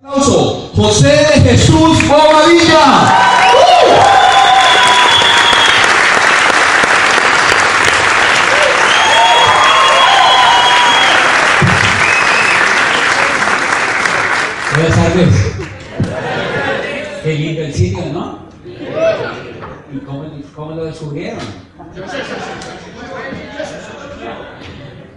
José de Jesús Bobadilla. Buenas tardes. Qué lindo el sitio, ¿no? ¿Y cómo, cómo lo descubrieron?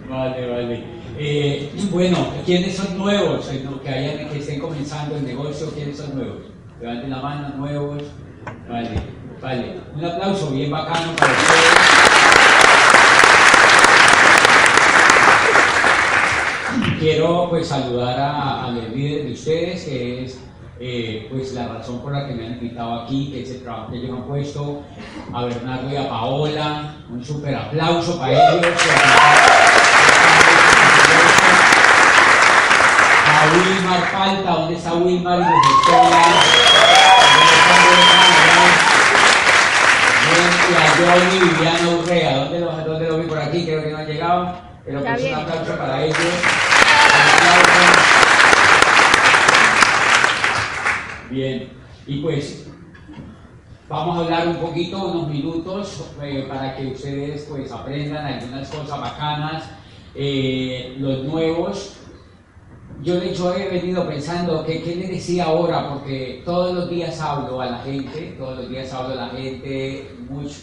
Vale, vale. Eh, bueno, ¿quiénes son nuevos? Eh, que, hayan, que estén comenzando el negocio, ¿quiénes son nuevos? Levanten la mano, nuevos. Vale, vale. Un aplauso bien bacano para ustedes. Quiero pues saludar a, al líder de ustedes, que es eh, pues la razón por la que me han invitado aquí, que es el trabajo que ellos han puesto, a Bernardo y a Paola, un súper aplauso para ellos. A Wilmar Falta, ¿dónde está Wilmar y a Johnny Viviana Urrea, ¿dónde lo, ¿dónde lo vi por aquí? Creo que no han llegado, pero pues un aplauso para ellos. Bien, y pues vamos a hablar un poquito, unos minutos, eh, para que ustedes pues aprendan algunas cosas bacanas, eh, los nuevos. Yo de hecho he venido pensando que qué le decía ahora, porque todos los días hablo a la gente, todos los días hablo a la gente,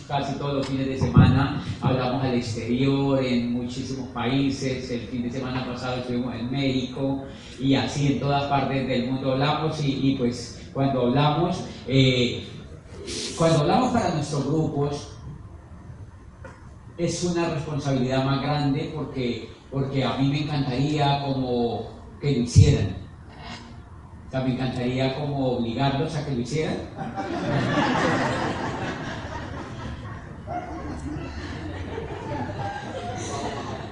casi todos los fines de semana hablamos al exterior, en muchísimos países, el fin de semana pasado estuvimos en México y así en todas partes del mundo hablamos y pues cuando hablamos, eh, cuando hablamos para nuestros grupos, es una responsabilidad más grande porque, porque a mí me encantaría como que lo hicieran. O sea, me encantaría como obligarlos a que lo hicieran.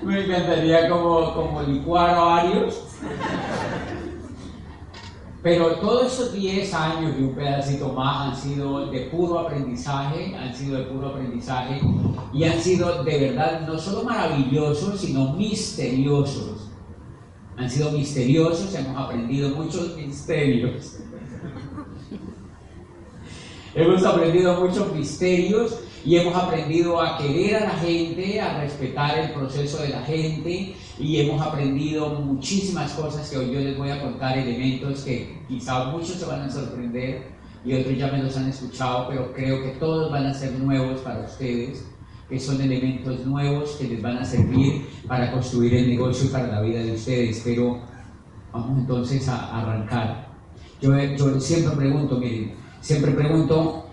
me encantaría como, como licuar a varios pero todos esos 10 años y un pedacito más han sido de puro aprendizaje, han sido de puro aprendizaje y han sido de verdad no solo maravillosos, sino misteriosos. Han sido misteriosos, hemos aprendido muchos misterios. hemos aprendido muchos misterios y hemos aprendido a querer a la gente, a respetar el proceso de la gente y hemos aprendido muchísimas cosas que hoy yo les voy a contar, elementos que quizá muchos se van a sorprender y otros ya me los han escuchado, pero creo que todos van a ser nuevos para ustedes, son elementos nuevos que les van a servir para construir el negocio y para la vida de ustedes. Pero vamos entonces a arrancar. Yo, siempre pregunto, miren, siempre pregunto,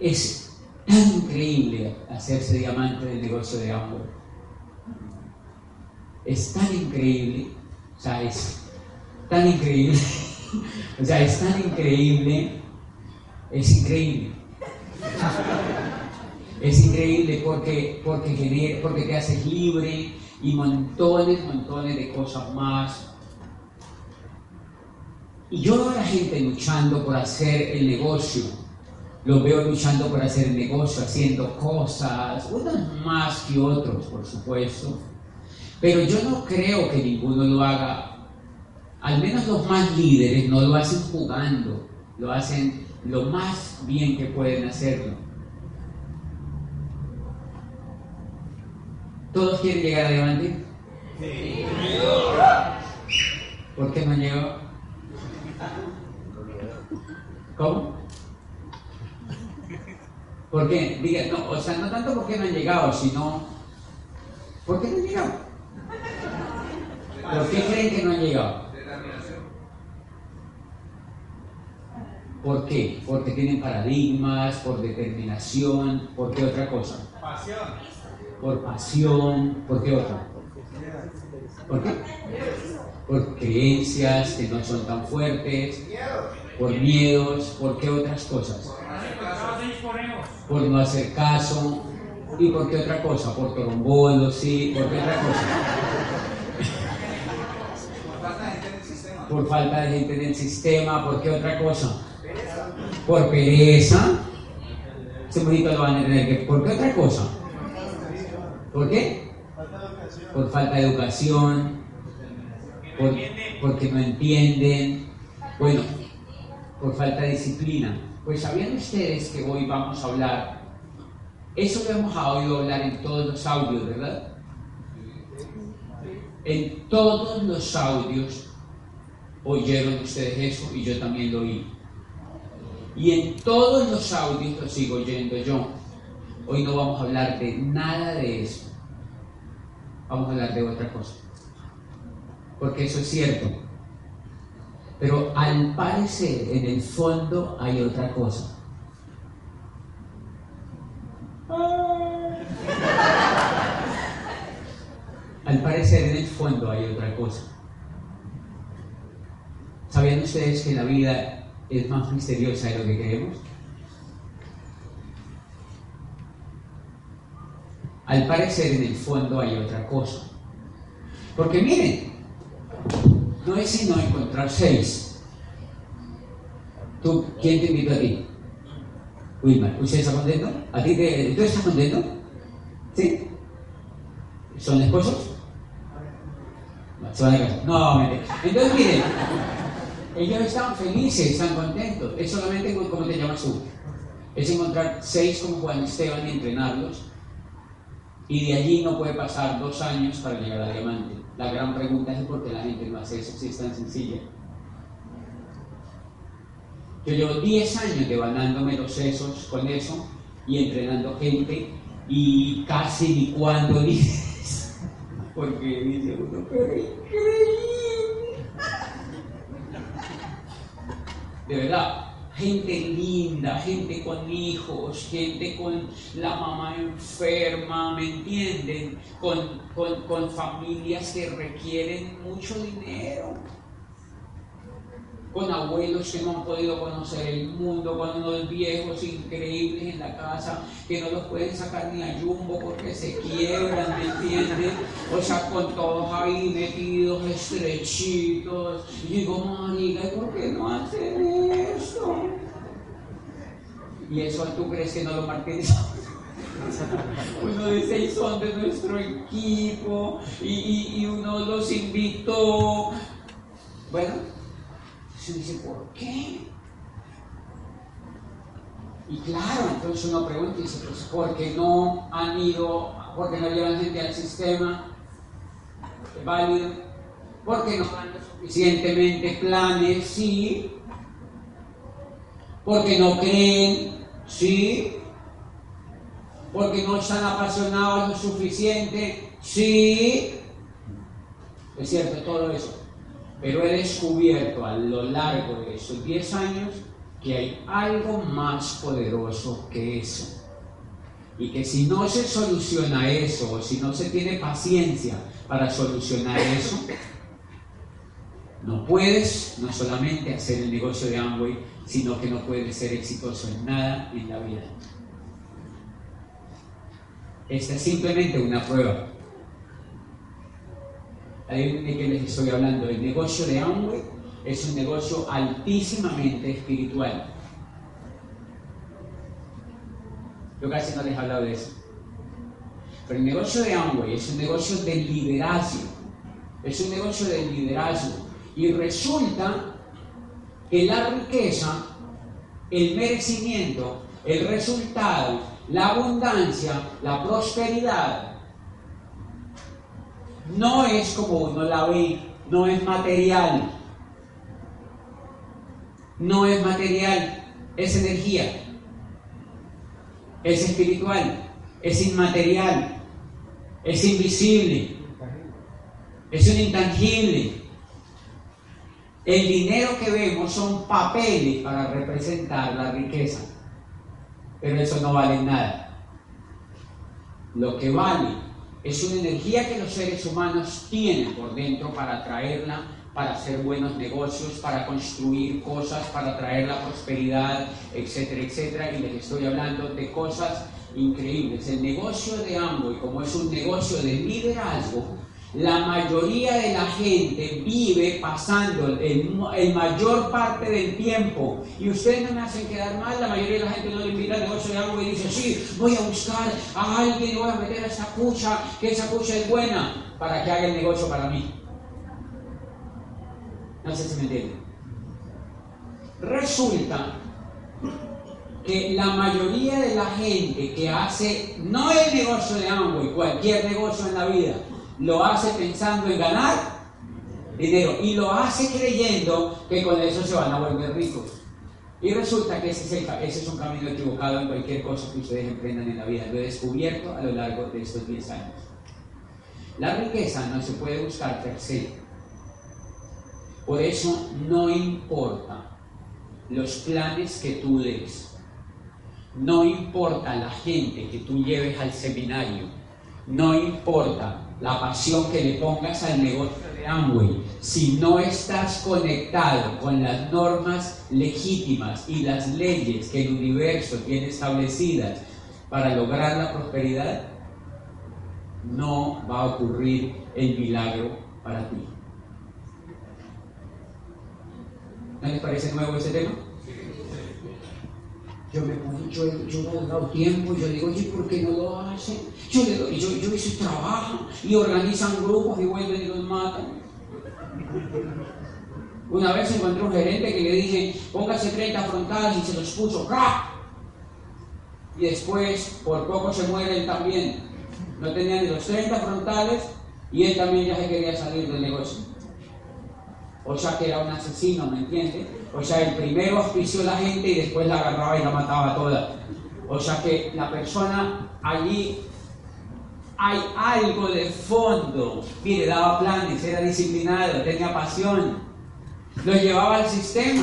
Es tan increíble hacerse diamante del negocio de amor. Es tan increíble, o sea, es tan increíble, o sea, es tan increíble, es increíble. Es increíble porque, porque, porque te haces libre y montones, montones de cosas más. Y yo veo a la gente luchando por hacer el negocio los veo luchando por hacer el negocio, haciendo cosas, unos más que otros, por supuesto. Pero yo no creo que ninguno lo haga, al menos los más líderes no lo hacen jugando, lo hacen lo más bien que pueden hacerlo. ¿Todos quieren llegar adelante? Sí. ¿Por qué no llegó? ¿Cómo? ¿Por qué? Diga, no, o sea, no tanto porque no han llegado, sino ¿por qué no han llegado? ¿Por qué creen que no han llegado? ¿Por qué? Porque tienen paradigmas, por determinación, ¿por qué otra cosa? Pasión. Por pasión, ¿por qué otra? ¿Por creencias que no son tan fuertes, por miedos, por qué otras cosas. Por no hacer caso. ¿Y por qué otra cosa? Por trombolos, sí, ¿por qué otra cosa? Por falta de gente en el sistema, ¿por qué otra cosa? Por pereza. Ese bonito lo van a tener ¿Por qué otra cosa? ¿Por qué? Por falta de educación, por, porque no entienden, bueno, por falta de disciplina. Pues sabían ustedes que hoy vamos a hablar, eso lo hemos oído hablar en todos los audios, ¿verdad? En todos los audios oyeron ustedes eso y yo también lo oí. Y en todos los audios lo sigo oyendo yo. Hoy no vamos a hablar de nada de eso. Vamos a hablar de otra cosa. Porque eso es cierto. Pero al parecer, en el fondo hay otra cosa. Al parecer, en el fondo hay otra cosa. ¿Sabían ustedes que la vida es más misteriosa de lo que creemos? Al parecer, en el fondo hay otra cosa. Porque miren, no es sino encontrar seis. ¿Tú, ¿Quién te invitó a ti? Wilmar, ¿usted está contento? ¿A ti te, ¿Tú estás contento? ¿Sí? ¿Son esposos? No, mire. Entonces, miren, ellos están felices, están contentos. Es solamente como te llamas tú. Es encontrar seis como Juan Esteban y entrenarlos. Y de allí no puede pasar dos años para llegar a diamante. La gran pregunta es por qué la gente no hace eso si es tan sencilla. Yo llevo 10 años devanándome los sesos con eso y entrenando gente y casi ni cuando dices, porque dice uno, pero increíble. De verdad, gente linda, gente con hijos, gente con la mamá enferma, ¿me entienden? Con, con, familias que requieren mucho dinero con abuelos que no han podido conocer el mundo, con unos viejos increíbles en la casa que no los pueden sacar ni a Jumbo porque se quiebran, ¿me entienden? O sea, con todos ahí metidos, estrechitos. Y digo, marica, ¿por qué no hacen eso? Y eso tú crees que no lo martirizamos. uno de seis son de nuestro equipo y uno los invitó. Bueno, se dice, ¿por qué? Y claro, entonces uno pregunta y dice, pues ¿por qué no han ido, por qué no llevan gente al sistema válido? ¿Por qué no dan suficientemente planes? Sí. Porque no creen, sí. Porque no están apasionados lo suficiente, sí. Es cierto, todo eso. Pero he descubierto a lo largo de esos 10 años que hay algo más poderoso que eso. Y que si no se soluciona eso, o si no se tiene paciencia para solucionar eso, no puedes no solamente hacer el negocio de Amway, sino que no puedes ser exitoso en nada en la vida. Esta es simplemente una prueba de que les estoy hablando. El negocio de Amway es un negocio altísimamente espiritual. Yo casi no les he hablado de eso. Pero el negocio de Amway es un negocio de liderazgo. Es un negocio de liderazgo. Y resulta que la riqueza, el merecimiento, el resultado, la abundancia, la prosperidad, no es como uno la ve, no es material. No es material, es energía. Es espiritual, es inmaterial, es invisible, es un intangible. El dinero que vemos son papeles para representar la riqueza, pero eso no vale nada. Lo que vale Es una energía que los seres humanos tienen por dentro para atraerla, para hacer buenos negocios, para construir cosas, para traer la prosperidad, etcétera, etcétera. Y les estoy hablando de cosas increíbles. El negocio de Amway, como es un negocio de liderazgo, la mayoría de la gente vive pasando el, mayor parte del tiempo y ustedes no me hacen quedar mal, la mayoría de la gente no le invita al negocio de algo y dice, sí, voy a buscar a alguien, voy a meter a esa cucha, que esa cucha es buena para que haga el negocio para mí. No sé si me entienden. Resulta que la mayoría de la gente que hace, no el negocio de Amway, cualquier negocio en la vida, lo hace pensando en ganar dinero y lo hace creyendo que con eso se van a volver ricos. Y resulta que ese es, un camino equivocado en cualquier cosa que ustedes emprendan en la vida. Lo he descubierto a lo largo de estos 10 años. La riqueza no se puede buscar per se. Por eso no importa los planes que tú des. No importa la gente que tú lleves al seminario. No importa la pasión que le pongas al negocio de Amway, si no estás conectado con las normas legítimas y las leyes que el universo tiene establecidas para lograr la prosperidad, no va a ocurrir el milagro para ti. ¿No les parece nuevo ese tema? Yo me pongo, yo, yo no he dado tiempo, yo digo, oye, ¿por qué no lo hacen? Yo, le doy, yo, yo hice trabajo y organizan grupos y vuelven y los matan. Una vez encontré un gerente que le dije, póngase 30 frontales y se los puso, ¡ra! Y después, por poco se muere él también. No tenía ni los 30 frontales y él también ya se quería salir del negocio. O sea que era un asesino, ¿me entiendes? O sea, el primero auspició a la gente y después la agarraba y la mataba toda. O sea que la persona allí hay algo de fondo. Mire, daba planes, era disciplinado, tenía pasión, lo llevaba al sistema.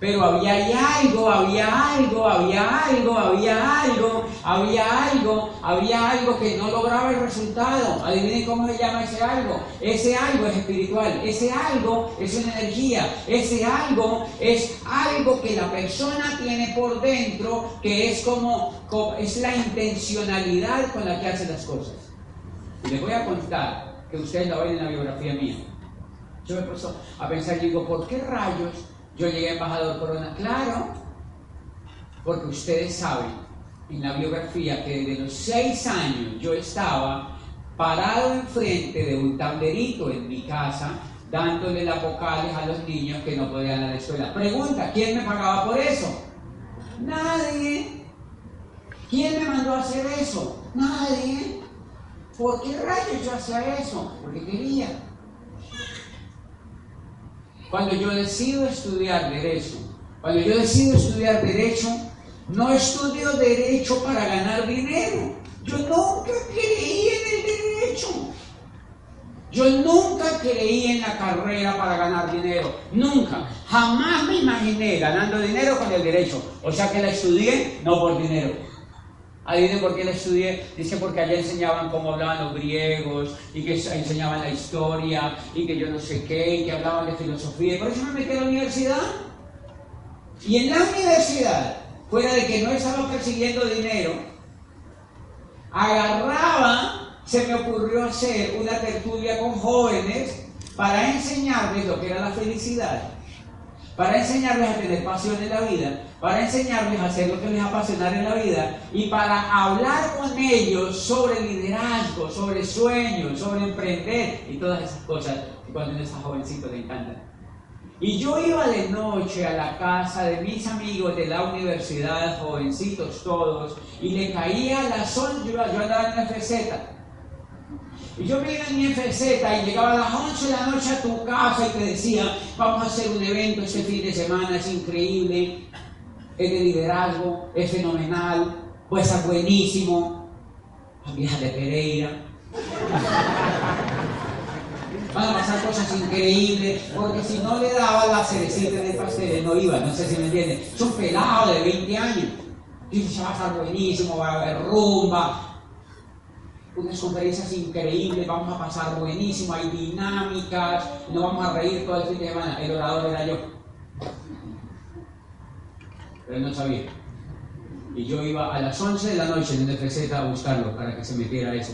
Pero había algo, había algo, había algo, había algo, había algo, había algo que no lograba el resultado. Adivinen cómo se llama ese algo. Ese algo es espiritual, ese algo es una energía, ese algo es algo que la persona tiene por dentro, que es como, es la intencionalidad con la que hace las cosas. Y les voy a contar que ustedes lo ven en la biografía mía. Yo me puesto a pensar digo, ¿por qué rayos yo llegué a embajador Corona, claro, porque ustedes saben en la biografía que desde los seis años yo estaba parado enfrente de un tablerito en mi casa dándole las vocales a los niños que no podían a la escuela. Pregunta, ¿quién me pagaba por eso? Nadie. ¿Quién me mandó a hacer eso? Nadie. ¿Por qué rayos yo hacía eso? Porque quería. Cuando yo decido estudiar derecho, cuando yo decido estudiar derecho, no estudio derecho para ganar dinero. Yo nunca creí en el derecho. Yo nunca creí en la carrera para ganar dinero. Nunca. Jamás me imaginé ganando dinero con el derecho. O sea que la estudié no por dinero. Adivinen por qué la estudié. Dice porque allá enseñaban cómo hablaban los griegos y que enseñaban la historia y que yo no sé qué y que hablaban de filosofía. Y por eso me metí a la universidad. Y en la universidad, fuera de que no estaba persiguiendo dinero, agarraba, se me ocurrió hacer una tertulia con jóvenes para enseñarles lo que era la felicidad para enseñarles a tener pasión en la vida, para enseñarles a hacer lo que les apasiona en la vida y para hablar con ellos sobre liderazgo, sobre sueños, sobre emprender y todas esas cosas que cuando uno está jovencito le encantan. Y yo iba de noche a la casa de mis amigos de la universidad, jovencitos todos, y le caía a las 11, yo, andaba en la FZ, y yo me iba en mi FZ y llegaba a las 11 de la noche a tu casa y te decía, vamos a hacer un evento este fin de semana, es increíble, es de liderazgo, es fenomenal, puede ser buenísimo. Las viejas de Pereira. Van a pasar cosas increíbles, porque si no le daba la cerecita del pastel, no iba, no sé si me entienden. Son pelados de 20 años. Dice, va a estar buenísimo, va a haber rumba, unas conferencias increíbles, vamos a pasar buenísimo, hay dinámicas, nos vamos a reír todo el fin de semana. El orador era yo. Pero él no sabía. Y yo iba a las 11 de la noche en el FZ a buscarlo para que se metiera eso.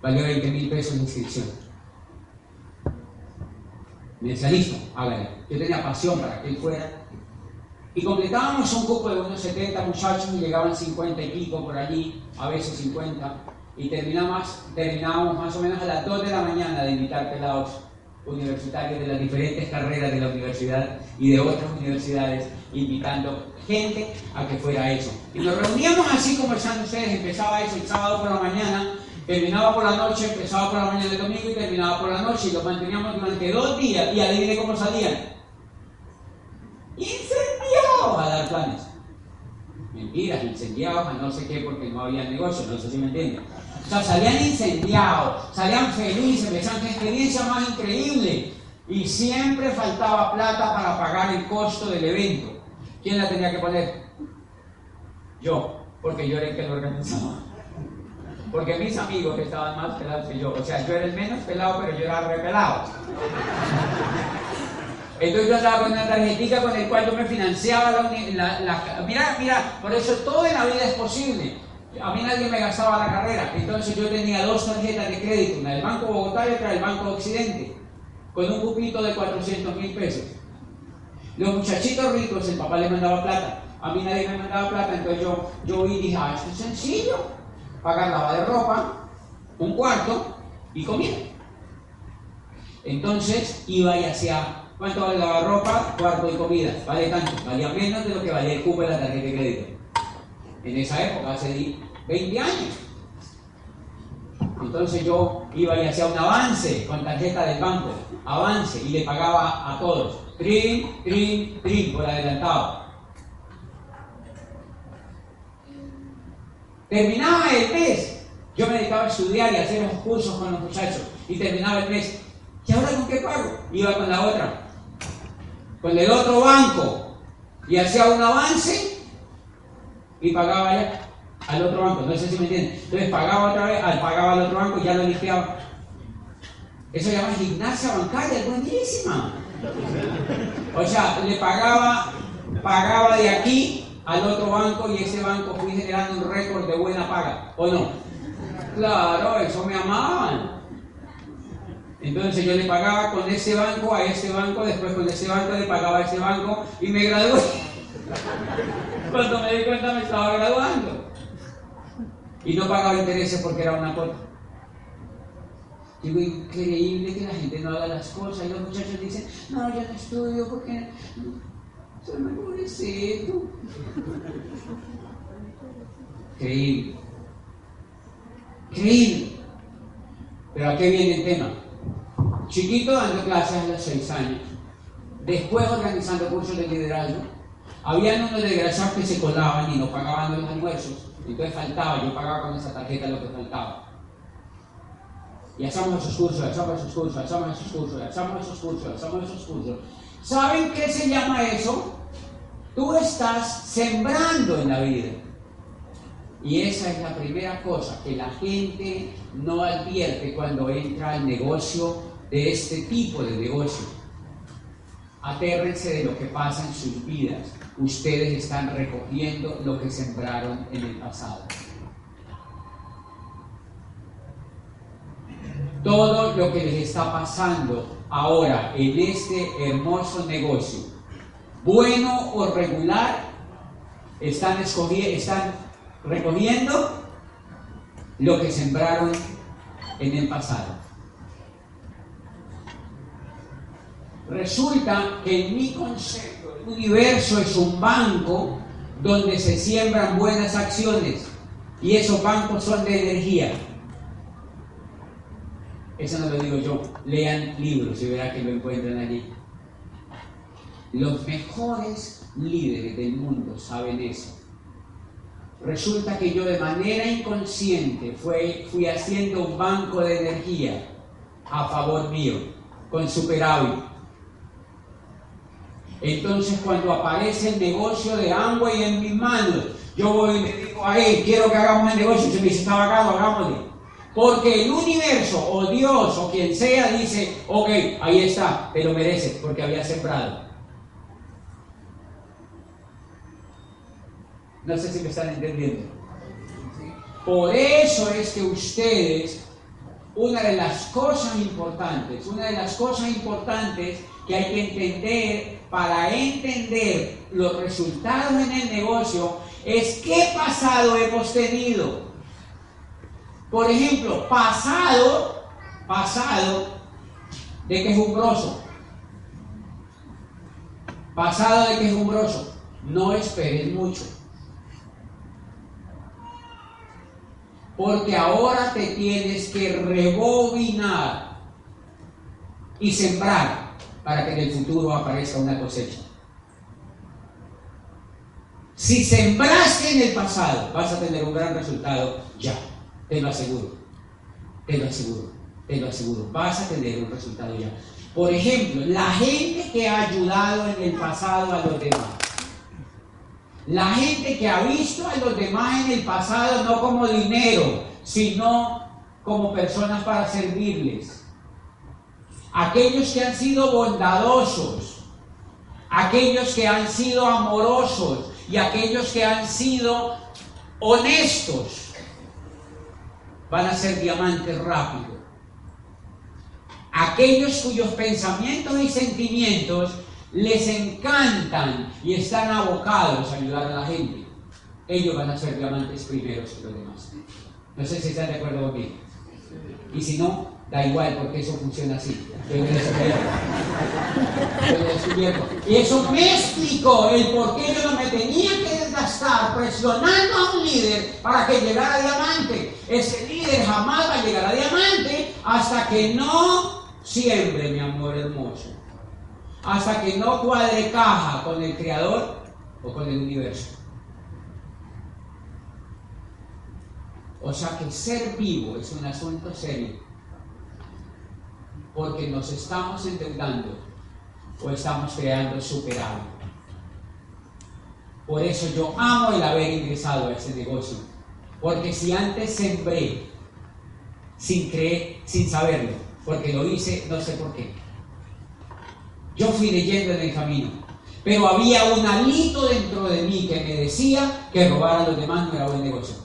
Valió 20 mil pesos de inscripción. Me decía, listo, hágale. Yo tenía pasión para que él fuera. Y completábamos un grupo de unos 70 muchachos y llegaban 50 y pico por allí, a veces 50. Y terminamos, terminábamos más o menos a las 2 de la mañana de invitar pelados universitarios de las diferentes carreras de la universidad y de otras universidades, invitando gente a que fuera eso. Y nos reuníamos así están ustedes, empezaba eso el sábado por la mañana, terminaba por la noche, empezaba por la mañana del domingo y terminaba por la noche y lo manteníamos durante dos días y adivine cómo salían. Incendiados a dar planes. Mentiras, incendiados a no sé qué porque no había negocio, no sé si me entienden. O sea, salían incendiados, salían felices, decían que experiencia más increíble. Y siempre faltaba plata para pagar el costo del evento. ¿Quién la tenía que poner? Yo, porque yo era el que lo organizaba. Porque mis amigos estaban más pelados que yo, o sea, yo era el menos pelado, pero yo era repelado. Entonces yo andaba con una tarjetita con el cual yo me financiaba la, la, Mira, mira, por eso todo en la vida es posible. A mí nadie me gastaba la carrera, entonces yo tenía dos tarjetas de crédito, una del Banco Bogotá y otra del Banco Occidente, con un cupito de 400 mil pesos. Los muchachitos ricos, el papá les mandaba plata, a mí nadie me mandaba plata, entonces yo, yo vi y dije, ah, esto es sencillo, pagar lava de ropa, un cuarto y comida. Entonces iba y hacía, ¿cuánto vale lavar ropa? Cuarto y comida, vale tanto, valía menos de lo que valía el cupo de la tarjeta de crédito en esa época, hace 20 años. Entonces yo iba y hacía un avance con tarjeta del banco, avance, y le pagaba a todos, trin, trin, trin, por adelantado. Terminaba el mes, yo me dedicaba a estudiar y hacer los cursos con los muchachos, y terminaba el mes. ¿Y ahora con qué pago? Iba con la otra, con el otro banco, y hacía un avance y pagaba ya al otro banco. No sé si me entienden. Entonces pagaba otra vez, pagaba al otro banco y ya lo limpiaba. Eso se llama gimnasia bancaria, es buenísima. O sea, le pagaba, pagaba de aquí al otro banco y ese banco fui generando un récord de buena paga, ¿o no? Claro, eso me amaban. Entonces yo le pagaba con ese banco a ese banco, después con ese banco le pagaba a ese banco y me gradué. Cuando me di cuenta me estaba graduando. Y no pagaba intereses porque era una cosa. Digo, increíble que la gente no haga las cosas. Y los muchachos dicen, no, yo no estudio porque soy muy pobrecito. Increíble. Increíble. Pero ¿a qué viene el tema? Chiquito dando clases a los seis años. Después organizando cursos de liderazgo habían unos desgraciados que se colaban y no pagaban los almuerzos. Entonces faltaba, yo pagaba con esa tarjeta lo que faltaba. Y hacemos esos cursos, hacemos esos cursos, hacemos esos cursos, hacemos esos cursos, hacemos esos cursos. ¿Saben qué se llama eso? Tú estás sembrando en la vida. Y esa es la primera cosa que la gente no advierte cuando entra al negocio de este tipo de negocio. Atérrense de lo que pasa en sus vidas ustedes están recogiendo lo que sembraron en el pasado. Todo lo que les está pasando ahora en este hermoso negocio, bueno o regular, están, recogiendo lo que sembraron en el pasado. Resulta que en mi concepto, universo es un banco donde se siembran buenas acciones y esos bancos son de energía. Eso no lo digo yo. Lean libros y verán que lo encuentran allí. Los mejores líderes del mundo saben eso. Resulta que yo de manera inconsciente fui, haciendo un banco de energía a favor mío, con superávit entonces cuando aparece el negocio de Amway en mis manos, yo voy y le digo a él, quiero que hagamos el negocio, se me dice, está bacano, hagámosle. Porque el universo o Dios o quien sea dice, ok, ahí está, te lo mereces porque había sembrado. No sé si me están entendiendo. Por eso es que ustedes, una de las cosas importantes, una de las cosas importantes que hay que entender para entender los resultados en el negocio es qué pasado hemos tenido. Por ejemplo, pasado, pasado de quejumbroso. Pasado de quejumbroso. No esperes mucho. Porque ahora te tienes que rebobinar y sembrar para que en el futuro aparezca una cosecha. Si sembraste en el pasado, vas a tener un gran resultado ya, te lo aseguro, te lo aseguro, te lo aseguro, vas a tener un resultado ya. Por ejemplo, la gente que ha ayudado en el pasado a los demás, la gente que ha visto a los demás en el pasado no como dinero, sino como personas para servirles. Aquellos que han sido bondadosos, aquellos que han sido amorosos y aquellos que han sido honestos, van a ser diamantes rápidos. Aquellos cuyos pensamientos y sentimientos les encantan y están abocados a ayudar a la gente, ellos van a ser diamantes primeros que los demás. No sé si están de acuerdo conmigo. Y si no, da igual porque eso funciona así. Y eso me explicó el por qué yo no me tenía que desgastar presionando a un líder para que llegara diamante. Ese líder jamás va a llegar a diamante hasta que no siembre, mi amor hermoso hasta que no cuadre caja con el Creador o con el universo. O sea que ser vivo es un asunto serio, porque nos estamos endeudando o estamos creando superávit. Por eso yo amo el haber ingresado a ese negocio, porque si antes sembré sin creer, sin saberlo, porque lo hice, no sé por qué yo fui leyendo en el camino. Pero había un alito dentro de mí que me decía que robar a los demás no era buen negocio.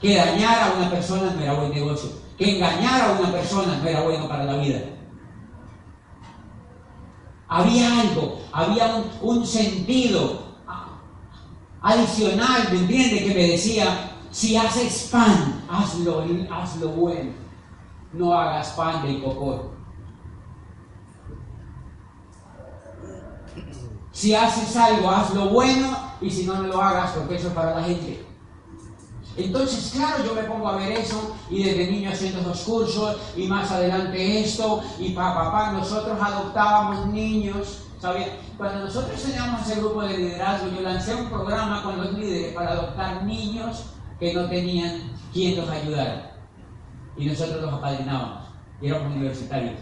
Que dañar a una persona no era buen negocio. Que engañar a una persona no era bueno para la vida. Había algo, había un, sentido adicional, ¿me entiende? Que me decía, si haces pan, hazlo, hazlo bueno. No hagas pan de cocor. Si haces algo, hazlo bueno y si no, no lo hagas porque eso es para la gente. Entonces, claro, yo me pongo a ver eso y desde niño haciendo esos cursos y más adelante esto y papá, papá, nosotros adoptábamos niños. ¿sabía? Cuando nosotros teníamos ese grupo de liderazgo, yo lancé un programa con los líderes para adoptar niños que no tenían quien los ayudara. Y nosotros los apadrinábamos. Y éramos universitarios.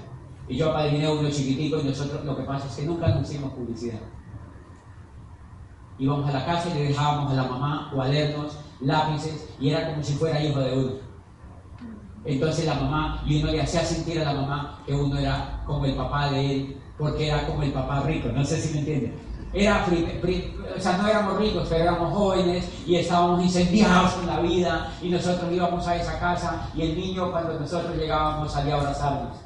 Y yo apadriné a uno chiquitico y nosotros lo que pasa es que nunca nos hicimos publicidad íbamos a la casa y le dejábamos a la mamá cuadernos, lápices, y era como si fuera hijo de uno. Entonces la mamá, y uno le hacía sentir a la mamá que uno era como el papá de él, porque era como el papá rico, no sé si me entienden. Era, o sea, no éramos ricos, pero éramos jóvenes y estábamos incendiados con la vida y nosotros íbamos a esa casa y el niño cuando nosotros llegábamos salía a abrazarnos.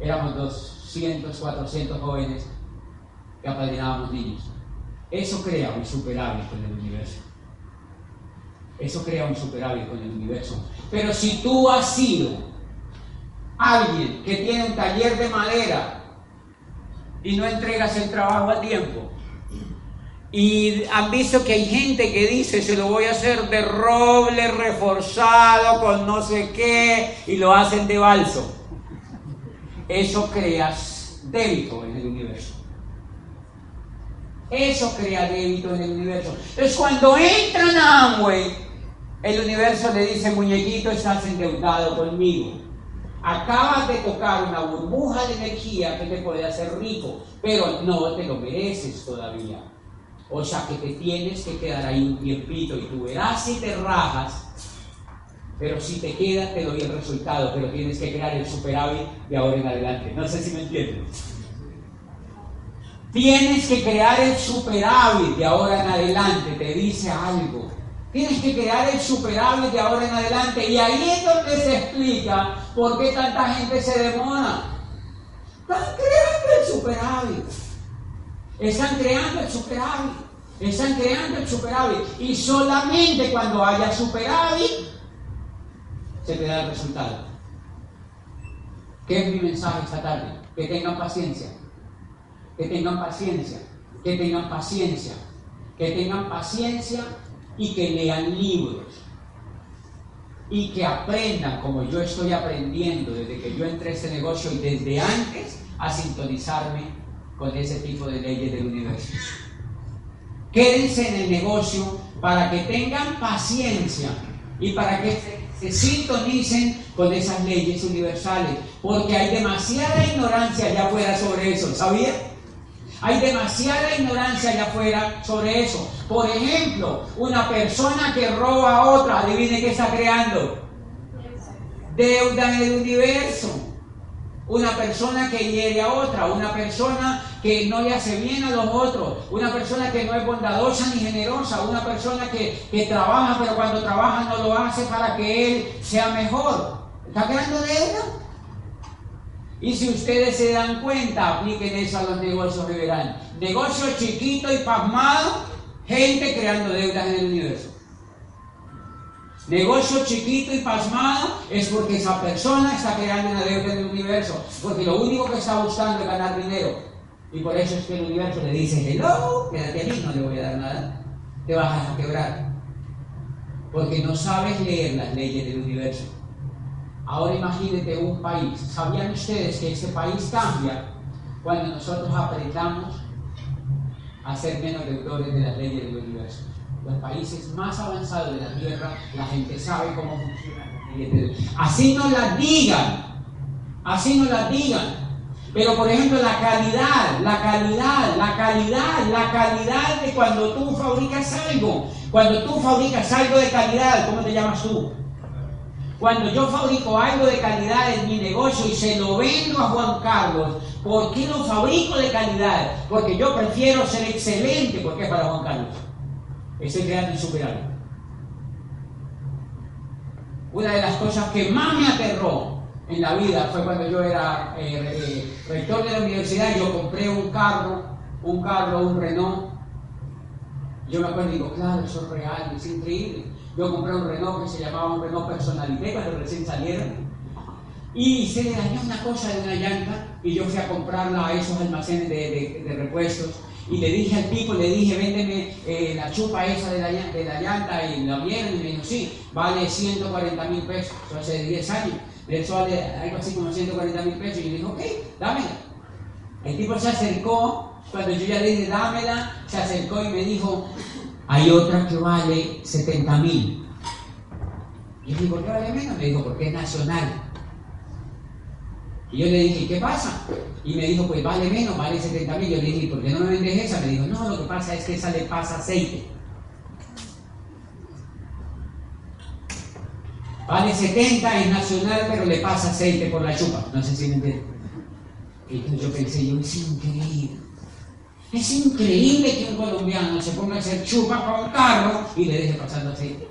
Éramos 200, 400 jóvenes que apadrinábamos niños. Eso crea un superávit con el universo. Eso crea un superávit con el universo. Pero si tú has sido alguien que tiene un taller de madera y no entregas el trabajo a tiempo, y han visto que hay gente que dice, se lo voy a hacer de roble reforzado con no sé qué, y lo hacen de balso. Eso creas débito en el universo. Eso crea débito en el universo. Entonces cuando entran a Amway, el universo le dice, muñequito, estás endeudado conmigo. Acabas de tocar una burbuja de energía que te puede hacer rico, pero no te lo mereces todavía. O sea que te tienes que quedar ahí un tiempito y tú verás si te rajas Pero si te queda, te doy el resultado, pero tienes que crear el superávit de ahora en adelante. No sé si me entiendes. Tienes que crear el superávit de ahora en adelante, te dice algo. Tienes que crear el superávit de ahora en adelante. Y ahí es donde se explica por qué tanta gente se demora. Están creando el superávit. Están creando el superávit. Están creando el superávit. Y solamente cuando haya superávit, se te da el resultado. ¿Qué es mi mensaje esta tarde? Que tengan paciencia que tengan paciencia, que tengan paciencia, que tengan paciencia y que lean libros y que aprendan como yo estoy aprendiendo desde que yo entré a este negocio y desde antes a sintonizarme con ese tipo de leyes del universo. Quédense en el negocio para que tengan paciencia y para que se sintonicen con esas leyes universales, porque hay demasiada ignorancia allá afuera sobre eso, ¿sabía? Hay demasiada ignorancia allá afuera sobre eso. Por ejemplo, una persona que roba a otra, adivine qué está creando. Deuda en el universo. Una persona que hiere a otra, una persona que no le hace bien a los otros, una persona que no es bondadosa ni generosa, una persona que, que trabaja pero cuando trabaja no lo hace para que él sea mejor. ¿Está creando deuda? Y si ustedes se dan cuenta, apliquen eso a los negocios de verano. Negocio chiquito y pasmado, gente creando deudas en el universo. Negocio chiquito y pasmado es porque esa persona está creando una deuda en el universo. Porque lo único que está buscando es ganar dinero. Y por eso es que el universo le dice, hello, quédate aquí, no le voy a dar nada. Te vas a quebrar. Porque no sabes leer las leyes del universo. Ahora imagínate un país. ¿Sabían ustedes que ese país cambia cuando nosotros aprendamos a ser menos deudores de las leyes del universo? Los países más avanzados de la Tierra, la gente sabe cómo funcionan las leyes Así no las digan, así no las digan. Pero por ejemplo la calidad, la calidad, la calidad, la calidad de cuando tú fabricas algo. Cuando tú fabricas algo de calidad, ¿cómo te llamas tú? Cuando yo fabrico algo de calidad en mi negocio y se lo vendo a Juan Carlos, ¿por qué lo fabrico de calidad? Porque yo prefiero ser excelente porque es para Juan Carlos. Estoy creando insuperable. Una de las cosas que más me aterró en la vida fue cuando yo era eh, eh, rector de la universidad y yo compré un carro, un carro, un Renault. Yo me acuerdo y digo, claro, eso es real, es increíble. Yo compré un Renault que se llamaba un Renault Personalité cuando recién salieron. Y se le dañó una cosa de una llanta y yo fui a comprarla a esos almacenes de, de, repuestos. Y le dije al tipo, le dije, véndeme eh, la chupa esa de la, de la llanta y la vieron y me dijo, sí, vale 140 mil pesos. Eso hace 10 años. Eso vale algo así como 140 mil pesos. Y yo dije, ok, dámela. El tipo se acercó, cuando yo ya le dije, dámela, se acercó y me dijo, hay otra que vale 70 mil. Y yo dije, ¿por qué vale menos? Me dijo, porque es nacional. Y yo le dije, ¿qué pasa? Y me dijo, pues vale menos, vale 70 mil. Yo le dije, ¿por qué no me vendes esa? Me dijo, no, lo que pasa es que esa le pasa aceite. Vale 70, es nacional, pero le pasa aceite por la chupa. No sé si me entiendes. Entonces yo pensé, yo, es increíble. Es increíble que un colombiano se ponga a hacer chupa con un carro y le deje pasando aceite.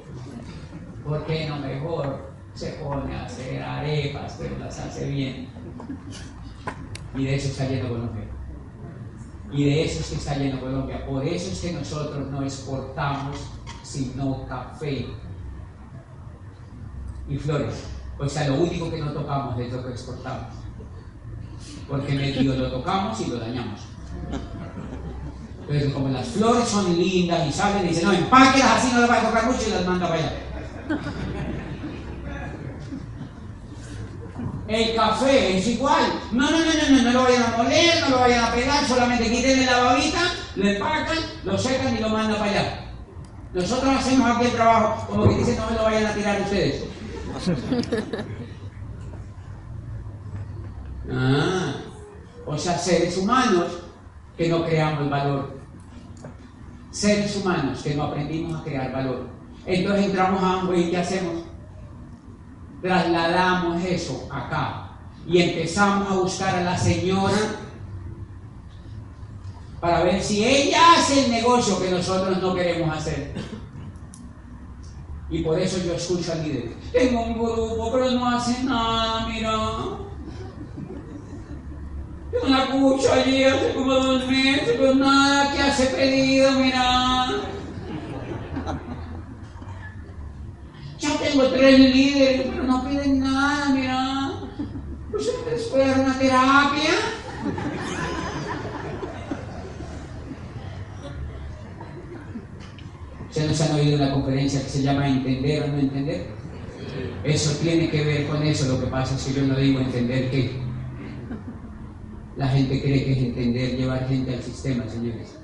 ¿Por qué no mejor se pone a hacer arepas, pero las hace bien? Y de eso está lleno Colombia. Y de eso es que está lleno Colombia. Por eso es que nosotros no exportamos sino café y flores. O sea, lo único que no tocamos es lo que exportamos. Porque medio lo tocamos y lo dañamos. Entonces, como las flores son lindas y salen, dicen, no, empáquelas así, no las va a tocar mucho y las manda para allá. El café es igual. No, no, no, no, no, no lo vayan a moler, no lo vayan a pegar, solamente quiten la babita, lo empacan, lo secan y lo mandan para allá. Nosotros hacemos aquí el trabajo, como que dicen, no me lo vayan a tirar ustedes. Ah, o sea, seres humanos que no creamos el valor seres humanos que no aprendimos a crear valor. Entonces entramos a Amway y ¿qué hacemos? trasladamos eso acá y empezamos a buscar a la señora para ver si ella hace el negocio que nosotros no queremos hacer. Y por eso yo escucho al líder. Tengo un grupo, pero no hace nada, mira. Tengo una cucha allí hace como dos meses, pero nada que hace pedido, mira. Ya tengo tres líderes, pero no piden nada, mira. Pues les puede dar una terapia. ¿Ustedes nos han oído una conferencia que se llama Entender o no entender? Eso tiene que ver con eso. Lo que pasa es que yo no digo entender qué. La gente cree que es entender llevar gente al sistema, señores.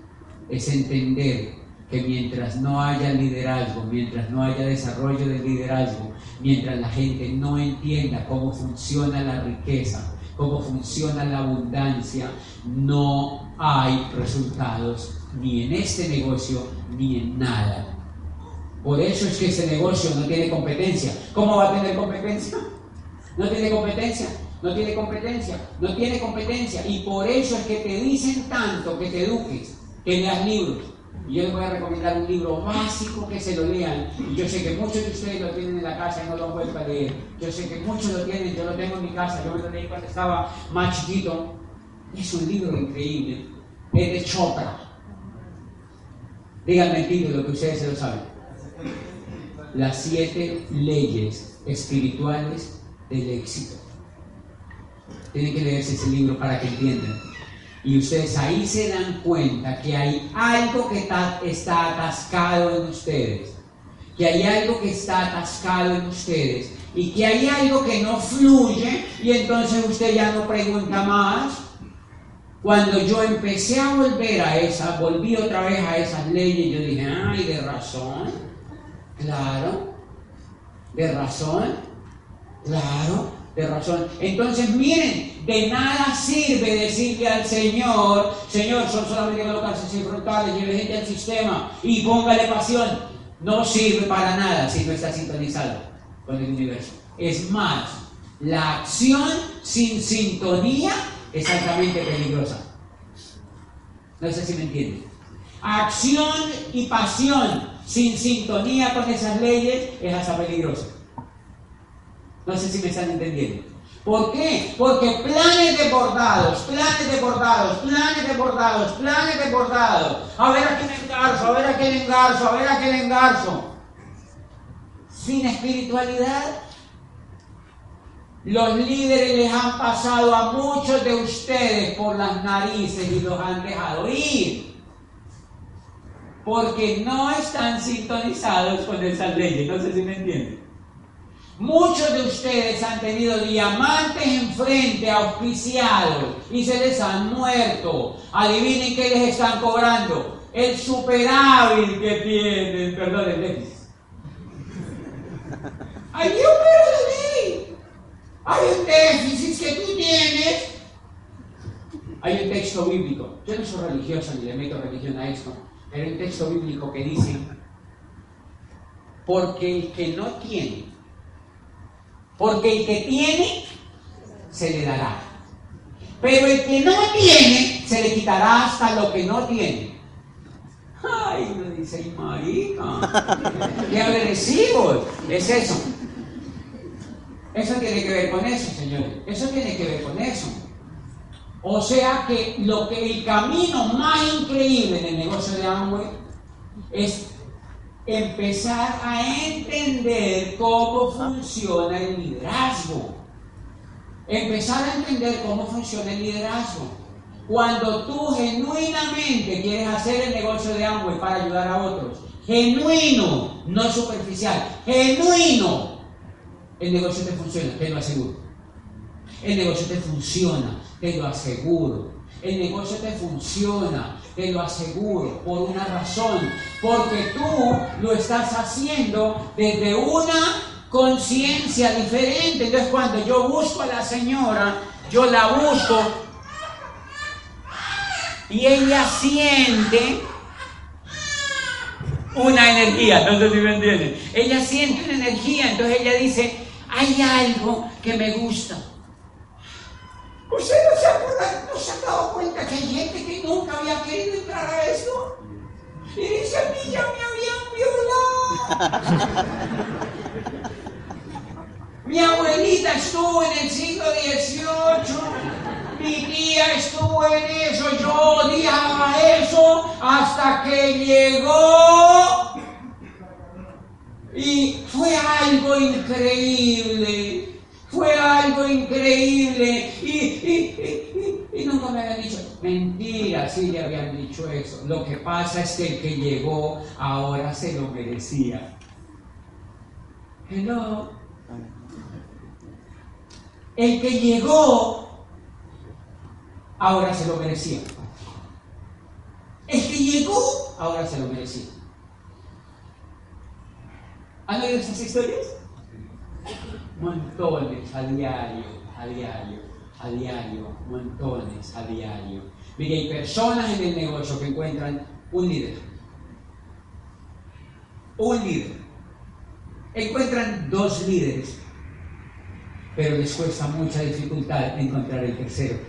Es entender que mientras no haya liderazgo, mientras no haya desarrollo del liderazgo, mientras la gente no entienda cómo funciona la riqueza, cómo funciona la abundancia, no hay resultados ni en este negocio ni en nada. Por eso es que ese negocio no tiene competencia. ¿Cómo va a tener competencia? No tiene competencia, no tiene competencia, no tiene competencia. Y por eso es que te dicen tanto que te eduques, que leas libros. Y yo les voy a recomendar un libro básico que se lo lean. Yo sé que muchos de ustedes lo tienen en la casa y no lo han vuelto a leer. Yo sé que muchos lo tienen, yo lo tengo en mi casa, yo me lo leí cuando estaba más chiquito. Es un libro increíble. Es de Chopra. Díganme el título que ustedes se lo saben. Las siete leyes espirituales del éxito. Tienen que leerse ese libro para que entiendan. Y ustedes ahí se dan cuenta que hay algo que está, atascado en ustedes. Que hay algo que está atascado en ustedes. Y que hay algo que no fluye. Y entonces usted ya no pregunta más. Cuando yo empecé a volver a esa, volví otra vez a esas leyes, yo dije, ay, de razón, claro, de razón, claro, de razón. Entonces, miren, de nada sirve decirle al Señor, Señor, son solamente colocarse sin frontales, lleve gente al sistema y póngale pasión. No sirve para nada si no está sintonizado con el universo. Es más, la acción sin sintonía es altamente peligrosa. No sé si me entienden. Acción y pasión sin sintonía con esas leyes es hasta peligrosa. No sé si me están entendiendo. ¿Por qué? Porque planes de bordados, planes de bordados, planes de bordados, planes de bordados. A ver a quién engarzo, a ver a quién engarzo, a ver a quién engarzo. Sin espiritualidad, los líderes les han pasado a muchos de ustedes por las narices y los han dejado ir. Porque no están sintonizados con esas leyes. No sé si me entienden. Muchos de ustedes han tenido diamantes enfrente, auspiciados, y se les han muerto. Adivinen qué les están cobrando. El superávit que tienen, perdón, el déficit. ¡Ay, Dios mío! Hay un déficit que tú tienes. Hay un texto bíblico. Yo no soy religioso ni le meto religión a esto. Pero hay un texto bíblico que dice, porque el que no tiene, porque el que tiene, se le dará. Pero el que no tiene, se le quitará hasta lo que no tiene. Ay, me dice, marica, qué agresivos. Es eso. Eso tiene que ver con eso, señores. Eso tiene que ver con eso. O sea que lo que el camino más increíble en el negocio de Amway es empezar a entender cómo funciona el liderazgo. Empezar a entender cómo funciona el liderazgo. Cuando tú genuinamente quieres hacer el negocio de Amway para ayudar a otros, genuino, no superficial, genuino, el negocio te funciona, te lo aseguro. El negocio te funciona, te lo aseguro. El negocio te funciona, te lo aseguro, por una razón. Porque tú lo estás haciendo desde una conciencia diferente. Entonces cuando yo busco a la señora, yo la busco y ella siente una energía, no sé si me entienden. Ella siente una energía, entonces ella dice, hay algo que me gusta. ¿Usted no se acuerda, no se ha dado cuenta que hay gente que nunca había querido entrar a esto? Y dice, a mí ya me habían violado. Mi abuelita estuvo en el siglo XVIII, mi tía estuvo en eso, yo odiaba eso hasta que llegó y fue algo increíble, increíble. Y, y, nunca me habían dicho, mentira, sí le habían dicho eso. Lo que pasa es que el que llegó ahora se lo merecía. Hello. El que llegó ahora se lo merecía. El que llegó ahora se lo merecía. ¿Han oído esas historias? Montones a diario, a diario, a diario, montones a diario. Mire, hay personas en el negocio que encuentran un líder. Un líder. Encuentran dos líderes, pero les cuesta mucha dificultad encontrar el tercero.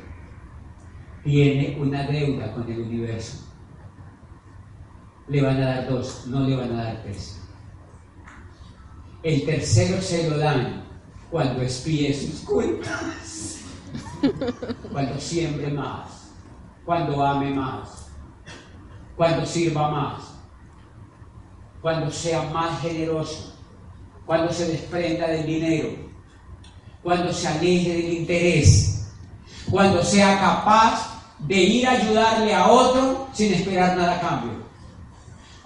Tiene una deuda con el universo. Le van a dar dos, no le van a dar tres. El tercero se lo dan cuando espíe sus cuentas, cuando siembre más, cuando ame más, cuando sirva más, cuando sea más generoso, cuando se desprenda del dinero, cuando se aleje del interés, cuando sea capaz de ir a ayudarle a otro sin esperar nada a cambio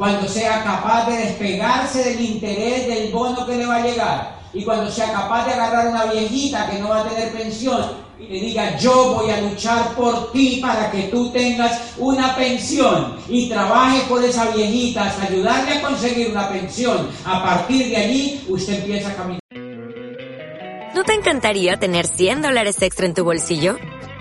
cuando sea capaz de despegarse del interés del bono que le va a llegar y cuando sea capaz de agarrar una viejita que no va a tener pensión y le diga yo voy a luchar por ti para que tú tengas una pensión y trabaje por esa viejita hasta ayudarle a conseguir una pensión. A partir de allí usted empieza a caminar. ¿No te encantaría tener 100 dólares extra en tu bolsillo?